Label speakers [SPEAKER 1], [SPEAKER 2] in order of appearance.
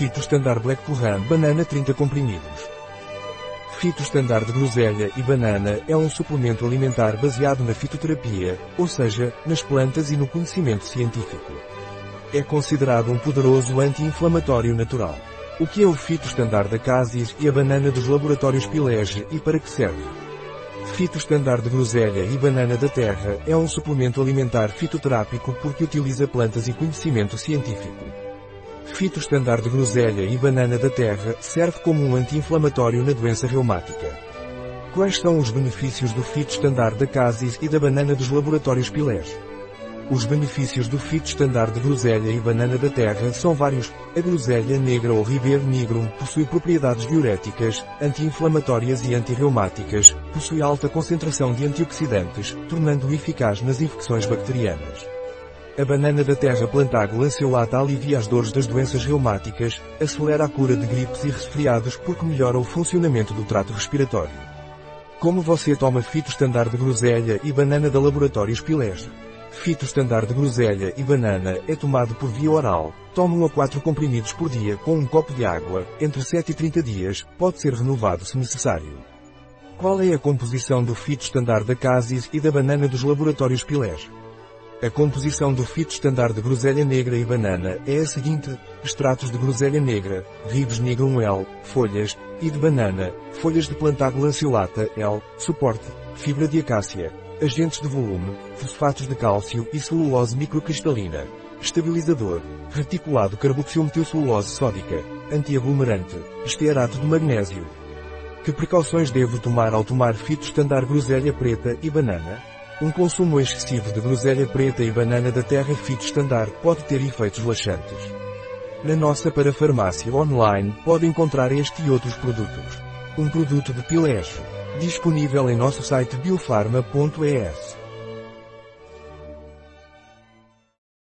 [SPEAKER 1] Fito Standard Black Curran Banana 30 comprimidos. Fito Standard Groselha e Banana é um suplemento alimentar baseado na fitoterapia, ou seja, nas plantas e no conhecimento científico. É considerado um poderoso anti-inflamatório natural. O que é o Fito Standard Acasis e a banana dos laboratórios Pilege e para que serve? Fito Standard Groselha e Banana da Terra é um suplemento alimentar fitoterápico porque utiliza plantas e conhecimento científico. Fito Standard Groselha e Banana da Terra serve como um anti-inflamatório na doença reumática. Quais são os benefícios do Fito Standard da Casis e da banana dos laboratórios Pilés? Os benefícios do Fito Standard de groselha e banana da terra são vários. A groselha negra ou Riber nigrum possui propriedades diuréticas, anti-inflamatórias e antirreumáticas, possui alta concentração de antioxidantes, tornando-o eficaz nas infecções bacterianas. A banana da terra plantago lanceolata alivia as dores das doenças reumáticas, acelera a cura de gripes e resfriados porque melhora o funcionamento do trato respiratório. Como você toma Fito de groselha e banana da Laboratórios Pilege? Fito de groselha e banana é tomado por via oral. Tome 1 a 4 comprimidos por dia com um copo de água, entre 7 e 30 dias, pode ser renovado se necessário. Qual é a composição do Fito Standard da Casis e da banana dos laboratórios Pilege? A composição do Fito Standard de groselha negra e banana é a seguinte, extratos de groselha negra, ribes nigrum L, folhas, e de banana, folhas de plantago lanceolata L, suporte, fibra de acácia, agentes de volume, fosfatos de cálcio e celulose microcristalina. Estabilizador, reticulado carboxilmetilcelulose sódica, antiaglomerante, estearato de magnésio. Que precauções devo tomar ao tomar fito standard groselha preta e banana? Um consumo excessivo de groselha preta e banana da terra fito standard pode ter efeitos laxantes. Na nossa parafarmácia online pode encontrar este e outros produtos. Um produto de Pilege. Disponível em nosso site biofarma.es.